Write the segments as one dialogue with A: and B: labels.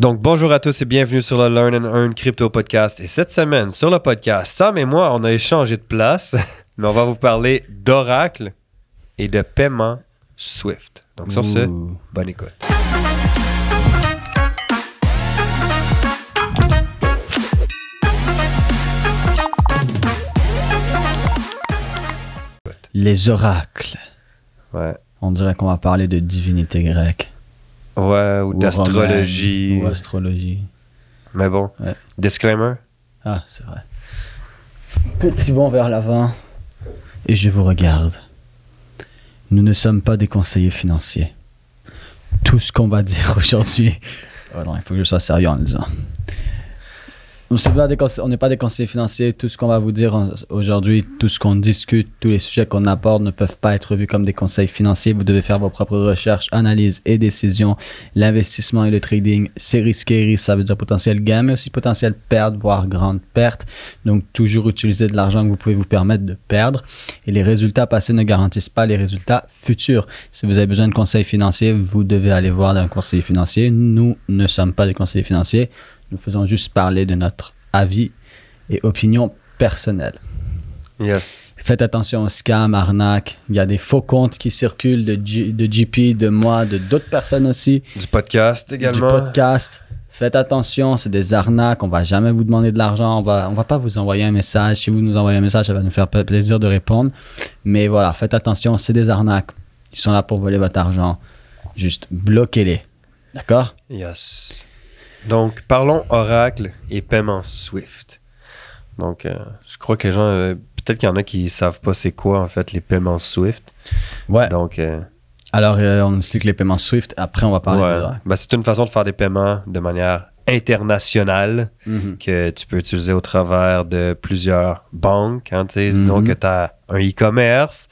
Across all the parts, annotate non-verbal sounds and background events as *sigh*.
A: Donc, bonjour à tous et bienvenue sur le Learn and Earn Crypto Podcast. Et cette semaine, sur le podcast, Sam et moi, on a échangé de place, *laughs* mais on va vous parler d'Oracle et de paiement Swift. Donc, sur ce, bonne écoute.
B: Les oracles.
A: Ouais.
B: On dirait qu'on va parler de divinité grecque.
A: Ouais, ou
B: Ou
A: d'astrologie.
B: Ou astrologie.
A: Mais bon,
B: Ouais.
A: disclaimer.
B: Ah, c'est vrai. Petit bond vers l'avant. Et je vous regarde. Nous ne sommes pas des conseillers financiers. Tout ce qu'on va *laughs* dire aujourd'hui. Oh non, il faut que je sois sérieux en le disant. On n'est pas, des conseillers financiers. Tout ce qu'on va vous dire aujourd'hui, tout ce qu'on discute, tous les sujets qu'on aborde ne peuvent pas être vus comme des conseils financiers. Vous devez faire vos propres recherches, analyses et décisions. L'investissement et le trading, c'est risqué. Risque, ça veut dire potentiel gain, mais aussi potentiel perte, voire grande perte. Donc, toujours utiliser de l'argent que vous pouvez vous permettre de perdre. Et les résultats passés ne garantissent pas les résultats futurs. Si vous avez besoin de conseils financiers, vous devez aller voir un conseiller financier. Nous ne sommes pas des conseillers financiers. Nous faisons juste parler de notre avis et opinion personnelle.
A: Yes.
B: Faites attention aux scams, arnaques. Il y a des faux comptes qui circulent de, G- de GP, de moi, de d'autres personnes aussi.
A: Du podcast également.
B: Du podcast. Faites attention, c'est des arnaques. On va jamais vous demander de l'argent. On va, on va pas vous envoyer un message. Si vous nous envoyez un message, ça va nous faire pla- plaisir de répondre. Mais voilà, faites attention, c'est des arnaques. Ils sont là pour voler votre argent. Juste bloquez-les. D'accord?
A: Yes. Donc, parlons Oracle et paiement Swift. Donc, euh, je crois que les gens, euh, peut-être qu'il y en a qui savent pas c'est quoi en fait les paiements Swift.
B: Ouais.
A: Donc, euh,
B: Alors, on explique les paiements Swift. Après, on va parler
A: ouais.
B: de
A: Ben, c'est une façon de faire des paiements de manière internationale
B: Mhm.
A: que tu peux utiliser au travers de plusieurs banques. hein, Disons
B: Mhm.
A: que tu as un e-commerce,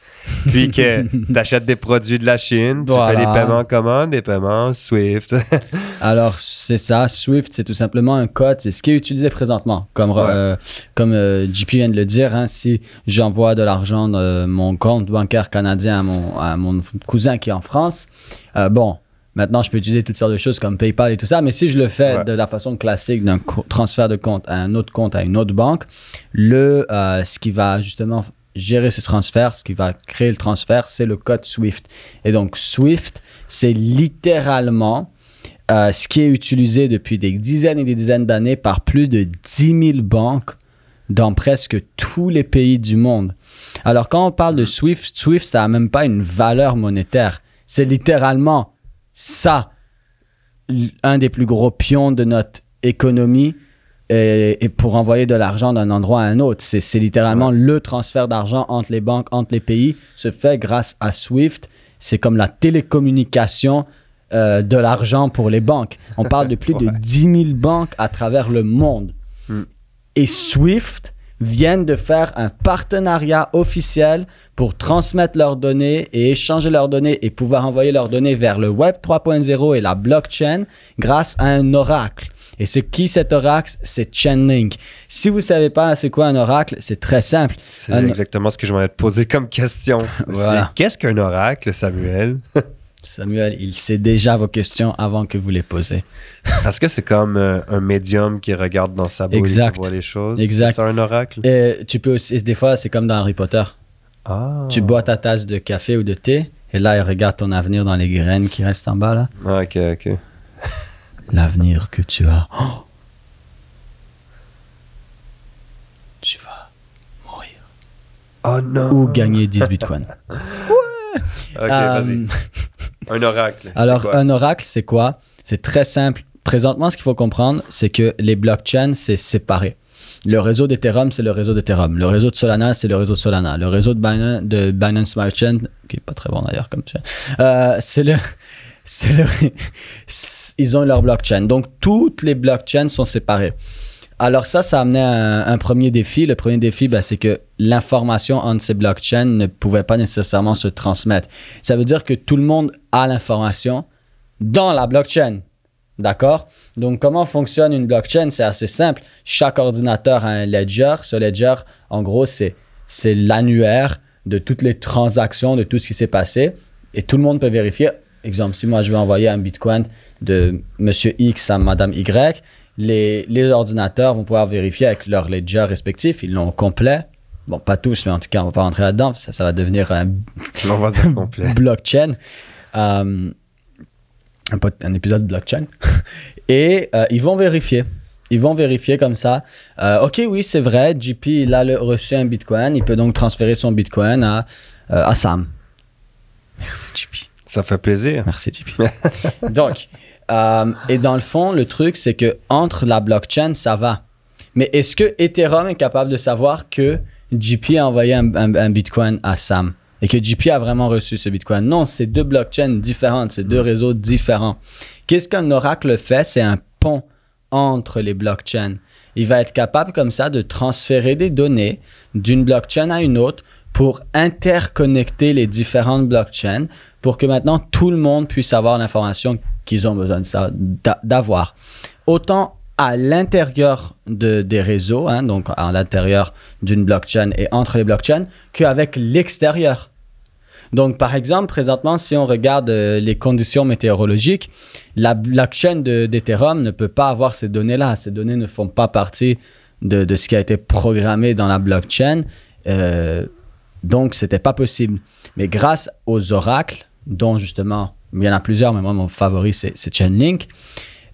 A: puis que *laughs* tu achètes des produits de la Chine, tu
B: Voilà.
A: fais des paiements comment Des paiements Swift. *laughs*
B: Alors, c'est ça. Swift, c'est tout simplement un code. C'est ce qui est utilisé présentement. Comme,
A: Ouais.
B: euh, comme euh, JP vient de le dire, hein, si j'envoie de l'argent de mon compte bancaire canadien à mon, à mon cousin qui est en France, euh, bon, maintenant, je peux utiliser toutes sortes de choses comme PayPal et tout ça. Mais si je le fais
A: Ouais.
B: de la façon classique d'un transfert de compte à un autre compte à une autre banque, le, euh, ce qui va justement gérer ce transfert, ce qui va créer le transfert, c'est le code Swift. Et donc, Swift, c'est littéralement euh, ce qui est utilisé depuis des dizaines et des dizaines d'années par plus de 10 000 banques dans presque tous les pays du monde. Alors, quand on parle de Swift, Swift, ça n'a même pas une valeur monétaire. C'est littéralement ça, un des plus gros pions de notre économie et, et pour envoyer de l'argent d'un endroit à un autre. C'est littéralement le transfert d'argent entre les banques, entre les pays, se fait grâce à Swift. C'est comme la télécommunication euh, de l'argent pour les banques. On parle de plus de *laughs*
A: Ouais.
B: 10 000 banques à travers le monde.
A: Hmm.
B: Et Swift viennent de faire un partenariat officiel pour transmettre leurs données et échanger leurs données et pouvoir envoyer leurs données vers le Web 3.0 et la blockchain grâce à un oracle. Et c'est qui cet oracle? C'est Chainlink. Si vous savez pas c'est quoi un oracle, c'est très simple.
A: C'est
B: Un-
A: exactement ce que je m'allais te poser comme question. *laughs*
B: Voilà.
A: C'est Qu'est-ce qu'un oracle, Samuel? *laughs*
B: Samuel, il sait déjà vos questions avant que vous les posez. *laughs*
A: Est-ce que c'est comme euh, un médium qui regarde dans sa boule et
B: Exact.
A: qui voit les choses
B: Exact.
A: C'est un oracle?
B: Et tu peux aussi, des fois, c'est comme dans Harry Potter.
A: Ah.
B: Tu bois ta tasse de café ou de thé, et là, il regarde ton avenir dans les graines qui restent en bas, là.
A: Ah, ok, ok. *laughs*
B: L'avenir que tu as. *gasps* Oh! Tu vas mourir.
A: Oh non
B: Ou gagner 10 bitcoins. *laughs*
A: Ok,
B: Euh,
A: vas-y. Un oracle.
B: Alors, un oracle, c'est quoi? C'est très simple. Présentement, ce qu'il faut comprendre, c'est que les blockchains, c'est séparé. Le réseau d'Ethereum, c'est le réseau d'Ethereum. Le réseau de Solana, c'est le réseau de Solana. Le réseau de Binance, de Binance Smart Chain, qui est pas très bon d'ailleurs comme tu euh, c'est le, *laughs* c'est le, *laughs* ils ont leur blockchain. Donc toutes les blockchains sont séparées. Alors ça, ça a amené un, un premier défi. Le premier défi, ben, c'est que l'information entre ces blockchains ne pouvait pas nécessairement se transmettre. Ça veut dire que tout le monde a l'information dans la blockchain. D'accord? Donc, comment fonctionne une blockchain? C'est assez simple. Chaque ordinateur a un ledger. Ce ledger, en gros, c'est, c'est l'annuaire de toutes les transactions, de tout ce qui s'est passé. Et tout le monde peut vérifier. Exemple, si moi je veux envoyer un bitcoin de Monsieur X à Madame Y, les, les ordinateurs vont pouvoir vérifier avec leur ledger respectif, ils l'ont complet. Bon, pas tous, mais en tout cas, on va pas rentrer là-dedans, ça, ça va devenir un *laughs*
A: On va dire complet.
B: blockchain. Euh, un, un épisode blockchain. *laughs* Et euh, ils vont vérifier. Ils vont vérifier comme ça. Euh, ok, oui, c'est vrai. JP, il a le- reçu un bitcoin. Il peut donc transférer son bitcoin à, euh, à Sam. Merci, JP.
A: Ça fait plaisir.
B: Merci, JP. *laughs* donc, euh, et dans le fond, le truc, c'est que entre la blockchain, ça va. Mais est-ce que Ethereum est capable de savoir que JP a envoyé un, un- un bitcoin à Sam? Et que JP a vraiment reçu ce bitcoin? Non, c'est deux blockchains différentes, c'est deux réseaux différents. Qu'est-ce qu'un oracle fait? C'est un pont entre les blockchains. Il va être capable comme ça de transférer des données d'une blockchain à une autre pour interconnecter les différentes blockchains pour que maintenant tout le monde puisse avoir l'information qu'ils ont besoin de d'avoir. Autant à l'intérieur de, des réseaux, hein, donc à l'intérieur d'une blockchain et entre les blockchains, qu'avec l'extérieur. Donc, par exemple, présentement, si on regarde euh, les conditions météorologiques, la blockchain de- d'Ethereum ne peut pas avoir ces données-là. Ces données ne font pas partie de, de ce qui a été programmé dans la blockchain. Euh, donc, c'était pas possible. Mais grâce aux oracles, dont justement, il y en a plusieurs, mais moi, mon favori, c'est Chainlink,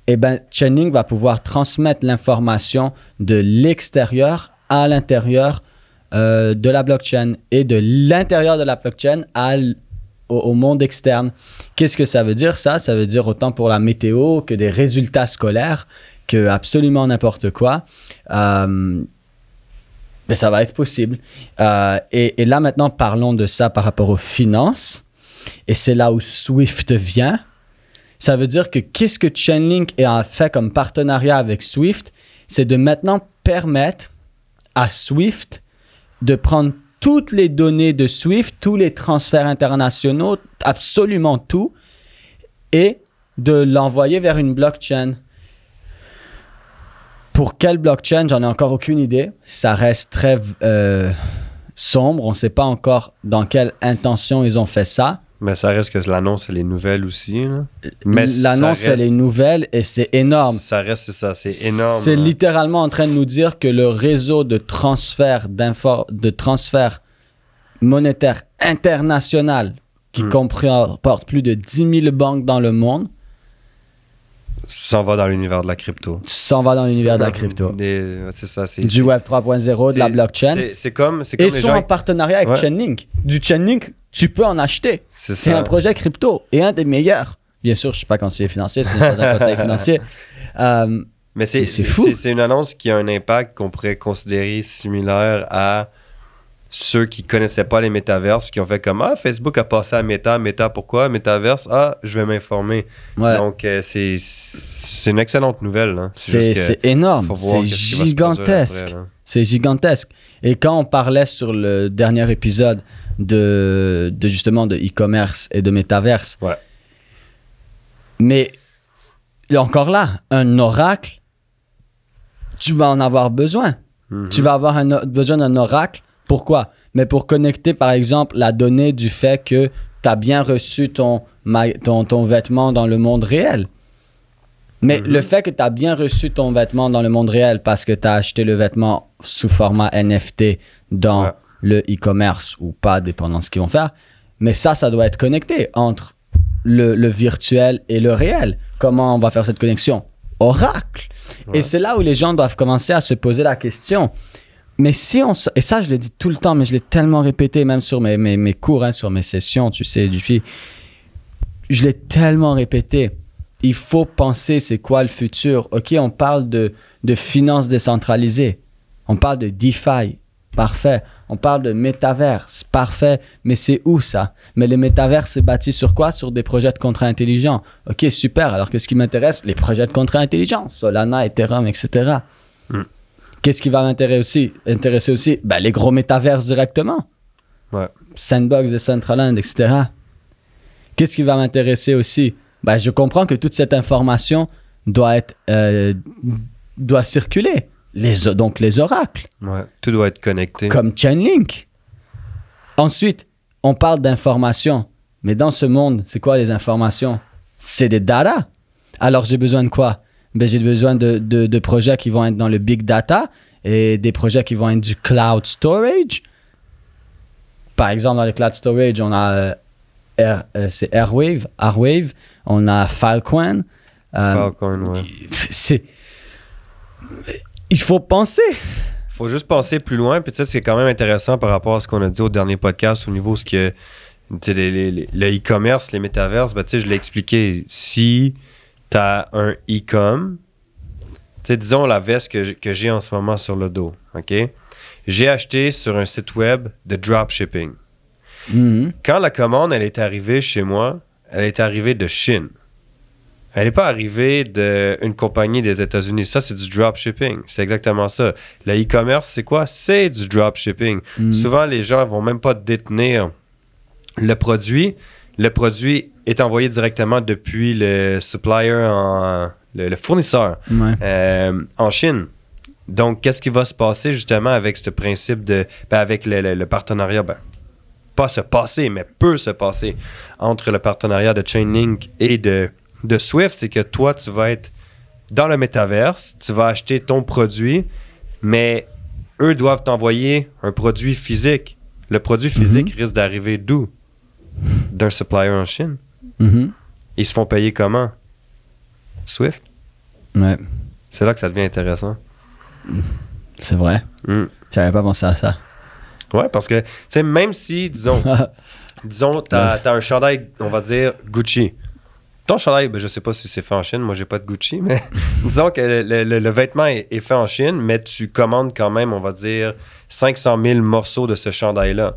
B: eh ben, Chainlink va pouvoir transmettre l'information de l'extérieur à l'intérieur euh, de la blockchain et de l'intérieur de la blockchain au, monde externe. Qu'est-ce que ça veut dire ça? Ça veut dire autant pour la météo que des résultats scolaires, que absolument n'importe quoi. Euh, mais ça va être possible. Euh, et, et là maintenant, parlons de ça par rapport aux finances. Et c'est là où Swift vient. Ça veut dire que qu'est-ce que Chainlink a fait comme partenariat avec Swift? C'est de maintenant permettre à Swift de prendre toutes les données de Swift, tous les transferts internationaux, absolument tout, et de l'envoyer vers une blockchain. Pour quelle blockchain, j'en ai encore aucune idée. Ça reste très euh, sombre. On ne sait pas encore dans quelle intention ils ont fait ça.
A: Mais ça reste que l'annonce, elle est nouvelle aussi. là. Mais
B: L'annonce,
A: ça
B: elle est
A: reste-
B: nouvelle et c'est énorme.
A: Ça reste ça, c'est énorme.
B: C'est littéralement en train de nous dire que le réseau de transfert de transfert monétaire international qui
A: Hmm.
B: comporte plus de 10 000 banques dans le monde
A: s'en va dans l'univers de la crypto.
B: s'en va dans l'univers de la crypto. *laughs*
A: C'est ça, c'est
B: Du Web 3.0, de la blockchain.
A: c'est- comme, comme
B: Et
A: les
B: sont
A: gens.
B: en partenariat avec
A: Ouais.
B: Chainlink. Du Chainlink, tu peux en acheter.
A: C'est
B: C'est un projet crypto et un des meilleurs. Bien sûr, je ne suis pas conseiller financier, ce n'est pas un conseil financier. *laughs* Euh,
A: Mais c'est
B: c'est
A: c'est
B: fou.
A: c'est- c'est une annonce qui a un impact qu'on pourrait considérer similaire à ceux qui connaissaient pas les métaverses, qui ont fait comme Ah, Facebook a passé à Meta. Meta, pourquoi? Métaverse Ah, je vais m'informer.
B: ouais.
A: Donc, euh, c'est c'est une excellente nouvelle. hein.
B: C'est c'est énorme, c'est gigantesque. C'est gigantesque. Et quand on parlait sur le dernier épisode de, de justement de e-commerce et de métaverse,
A: Ouais.
B: mais encore là, un oracle, tu vas en avoir besoin.
A: Mhm.
B: Tu vas avoir un besoin d'un oracle. Pourquoi? Mais pour connecter, par exemple, la donnée du fait que tu as bien reçu ton, ma- ton, ton vêtement dans le monde réel. Mais
A: Mhm.
B: le fait que tu as bien reçu ton vêtement dans le monde réel parce que tu as acheté le vêtement sous format NFT dans
A: Ouais.
B: le e-commerce ou pas, dépendant de ce qu'ils vont faire. Mais ça, ça doit être connecté entre le, le virtuel et le réel. Comment on va faire cette connexion? Oracle.
A: Ouais.
B: Et c'est là où les gens doivent commencer à se poser la question. Mais si on... Et ça, je le dis tout le temps, mais je l'ai tellement répété, même sur mes, mes, mes cours, hein, sur mes sessions, tu sais, du fi- Je l'ai tellement répété. Il faut penser, c'est quoi le futur Ok, on parle de, de finances décentralisées. On parle de DeFi. Parfait. On parle de métaverse. Parfait. Mais c'est où ça? Mais les métaverses, c'est bâti sur quoi? Sur des projets de contrats intelligents. Ok, super. Alors que ce qui m'intéresse, les projets de contrats intelligents. Solana, Ethereum, etc. Qu'est-ce qui va m'intéresser aussi, intéresser aussi? Ben, Les gros métaverses directement.
A: Ouais.
B: Sandbox, Decentraland, etc. Qu'est-ce qui va m'intéresser aussi? Ben, Je comprends que toute cette information doit, être, euh, doit circuler. Les, donc les oracles
A: Ouais. Tout doit être connecté.
B: comme Chainlink. Ensuite, on parle d'informations. Mais dans ce monde, c'est quoi les informations? C'est des data. Alors j'ai besoin de quoi? Ben, J'ai besoin de, de, de projets qui vont être dans le big data et des projets qui vont être du cloud storage. Par exemple, dans le cloud storage, on a euh, Air- euh, c'est Airwave, Airwave, on a Filecoin. Euh,
A: Falcon, ouais.
B: c'est il faut penser.
A: faut juste penser plus loin. Puis tu sais, c'est quand même intéressant par rapport à ce qu'on a dit au dernier podcast au niveau ce que le e-commerce, les métaverses, ben, tu sais, je l'ai expliqué. Si tu as un e-com, tu disons la veste que j'ai en ce moment sur le dos, OK? J'ai acheté sur un site web de dropshipping.
B: Mhm.
A: Quand la commande, elle est arrivée chez moi, elle est arrivée de Chine. Elle n'est pas arrivée d'une compagnie des États-Unis. Ça, c'est du dropshipping. C'est exactement ça. Le e-commerce, c'est quoi? C'est du dropshipping.
B: Mhm.
A: Souvent, les gens vont même pas détenir le produit. Le produit est envoyé directement depuis le supplier, en- le, le fournisseur
B: Ouais.
A: euh, en Chine. Donc, qu'est-ce qui va se passer justement avec ce principe de. ben, avec le, le- le partenariat, ben, pas se passer, mais peut se passer entre le partenariat de Chainlink et de, de Swift, c'est que toi, tu vas être dans le métaverse, tu vas acheter ton produit, mais eux doivent t'envoyer un produit physique. Le produit physique risque d'arriver d'où? D'un supplier en Chine.
B: Mhm.
A: Ils se font payer comment? Swift?
B: Ouais,
A: C'est là que ça devient intéressant.
B: c'est vrai.
A: Mm.
B: J'avais pas pensé à ça.
A: Ouais, parce que, tu sais, même si, disons, *laughs* disons, t'as as un chandail, on va dire, Gucci. Ton chandail, ben, je sais pas si c'est fait en Chine, moi j'ai pas de Gucci, mais *laughs* *laughs* disons que le, le- le- le vêtement est, est fait en Chine, mais tu commandes quand même, on va dire, 500 000 morceaux de ce chandail-là.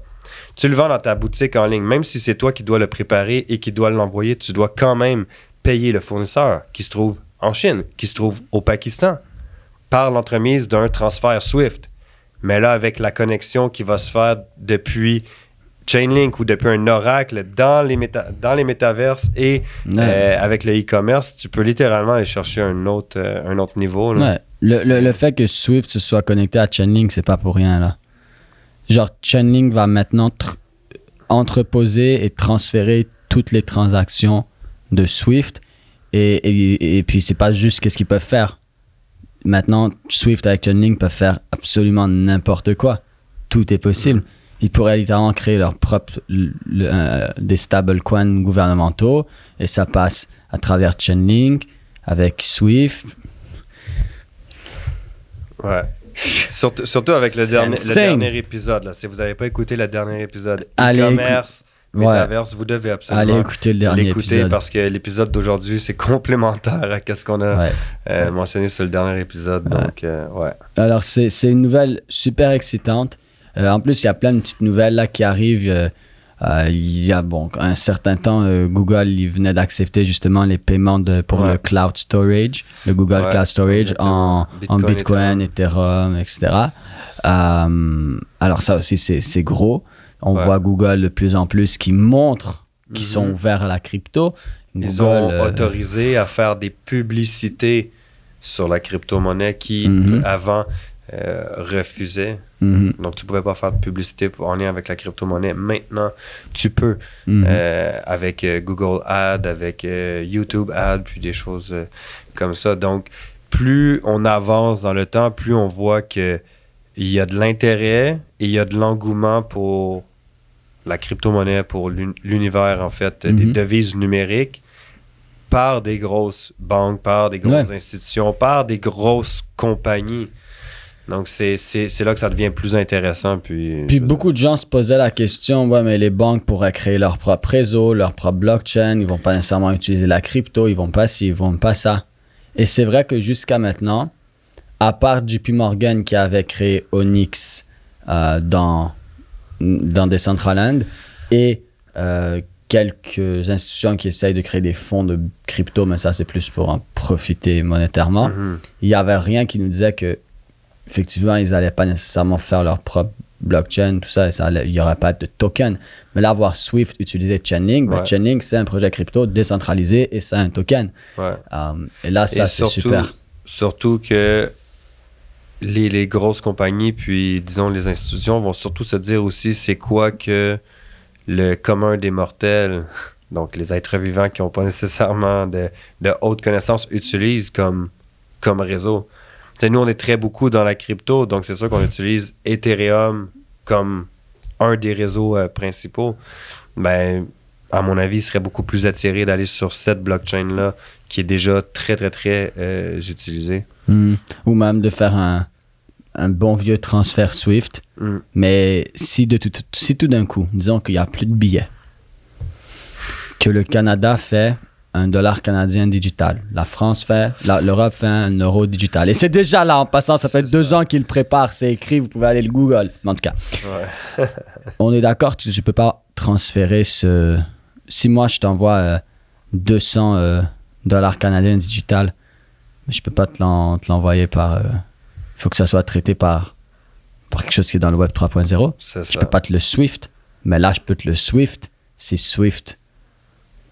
A: Tu le vends dans ta boutique en ligne, même si c'est toi qui dois le préparer et qui dois l'envoyer, tu dois quand même payer le fournisseur qui se trouve en Chine, qui se trouve au Pakistan, par l'entremise d'un transfert SWIFT. Mais là, avec la connexion qui va se faire depuis Chainlink ou depuis un oracle dans les, méta- dans les métaverses et euh, avec le e-commerce, tu peux littéralement aller chercher un autre, euh, un autre niveau. là.
B: Ouais. Le, le, le fait que Swift se soit connecté à Chainlink, c'est pas pour rien, là. Genre, Chainlink va maintenant tr- entreposer et transférer toutes les transactions de Swift. Et, et, et puis, c'est pas juste qu'est-ce qu'ils peuvent faire. Maintenant, Swift avec Chainlink peuvent faire absolument n'importe quoi. Tout est possible. Ils pourraient littéralement créer leur propre le- euh, des stablecoins gouvernementaux et ça passe à travers Chainlink avec Swift.
A: Ouais. *laughs* Surtout, surtout avec le dernier, le dernier épisode. Là. Si vous n'avez pas écouté le dernier épisode, e-commerce,
B: Ouais.
A: métaverse, vous devez absolument
B: Allez écouter le dernier
A: l'écouter
B: épisode.
A: parce que l'épisode d'aujourd'hui, c'est *laughs* complémentaire à ce qu'on a
B: Ouais.
A: euh, mentionné sur le dernier épisode. Donc, euh, ouais.
B: Alors, c'est c'est une nouvelle super excitante. Euh, en plus, il y a plein de petites nouvelles là, qui arrivent. Euh, il y a bon, un certain temps, euh, Google il venait d'accepter justement les paiements de, pour
A: Ouais.
B: le cloud storage, le Google
A: Ouais,
B: Cloud Storage en en
A: Bitcoin,
B: Bitcoin, Ethereum, etc. Euh, alors, ça aussi, c'est gros. On
A: Ouais.
B: voit Google de plus en plus qui montre qu'ils
A: Mhm.
B: sont ouverts à la crypto.
A: Ils ont autorisé à faire des publicités sur la crypto-monnaie qui,
B: Mhm.
A: avant, euh, refusaient.
B: mhm,
A: Donc, tu pouvais pas faire de publicité pour- en lien avec la crypto-monnaie. Maintenant, tu peux
B: mhm.
A: euh, avec euh, Google Ads, avec YouTube Ads, puis des choses comme ça. Donc, plus on avance dans le temps, plus on voit que il y a de l'intérêt et il y a de l'engouement pour la crypto-monnaie, pour l'un- l'univers, en fait, des
B: Mhm.
A: devises numériques par des grosses banques, par des grosses
B: Ouais.
A: institutions, par des grosses compagnies. Donc, c'est là que ça devient plus intéressant. Puis,
B: Puis beaucoup de gens se posaient la question, ouais, mais les banques pourraient créer leur propre réseau, leur propre blockchain, ils vont pas nécessairement utiliser la crypto, ils vont pas ci, ils vont pas ça. Et c'est vrai que jusqu'à maintenant, à part JP Morgan qui avait créé Onyx euh, dans, dans Decentraland et euh, quelques institutions qui essayent de créer des fonds de crypto, mais ça c'est plus pour en profiter monétairement
A: Mhm.
B: il n'y avait rien qui nous disait que effectivement ils n'allaient pas nécessairement faire leur propre blockchain, tout ça, il n'y aurait pas de token. Mais là, voir Swift utiliser Chainlink, ben,
A: Ouais.
B: Chainlink, c'est un projet crypto décentralisé et c'est un token.
A: Ouais.
B: Euh, et là, ça, c'est super.
A: Surtout que les, les grosses compagnies, puis disons les institutions, vont surtout se dire aussi c'est quoi que le commun des mortels *laughs* donc les êtres vivants qui n'ont pas nécessairement de, de haute connaissance, utilisent comme, comme réseau. T'sais, nous, on est très beaucoup dans la crypto, donc c'est sûr qu'on utilise Ethereum comme un des réseaux euh, principaux. Ben, à mon avis, il serait beaucoup plus attiré d'aller sur cette blockchain-là qui est déjà très, très, très euh, utilisée.
B: Hmm. Ou même de faire un, un bon vieux transfert Swift.
A: Hmm.
B: Mais si, de tout, si tout d'un coup, disons qu'il n'y a plus de billets, que le Canada fait un dollar canadien digital, la France fait, l'Europe fait un euro digital. Et c'est déjà là en passant, ça fait
A: C'est
B: deux
A: ça.
B: ans qu'il prépare, c'est écrit, vous pouvez aller le Google. En tout cas,
A: Ouais. *laughs*
B: on est d'accord que je peux pas transférer ce. Si moi je t'envoie euh, 200 euh, dollars canadiens digital, je peux pas te l'en- te l'envoyer par. Il faut que ça soit traité par, par quelque chose qui est dans le web 3.0.
A: C'est
B: Je
A: ça.
B: peux pas te le Swift, mais là je peux te le Swift si Swift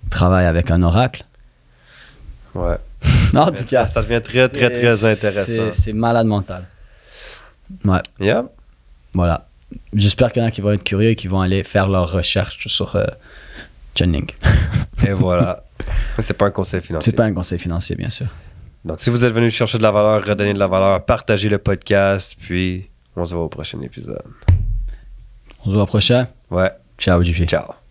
B: travaille avec un oracle.
A: Ouais. *laughs*
B: en tout cas,
A: ça devient très, très, très intéressant.
B: c'est- C'est malade mental. Ouais,
A: Yeah.
B: voilà. J'espère qu'il y en a qui vont être curieux et qui vont aller faire leurs recherches sur euh, Chainlink. *laughs*
A: Et voilà. C'est pas un conseil financier.
B: C'est pas un conseil financier, bien sûr.
A: Donc, si vous êtes venu chercher de la valeur, redonner de la valeur, partagez le podcast, puis on se voit au prochain épisode.
B: On se voit au prochain.
A: Ouais.
B: Ciao, JP.
A: Ciao.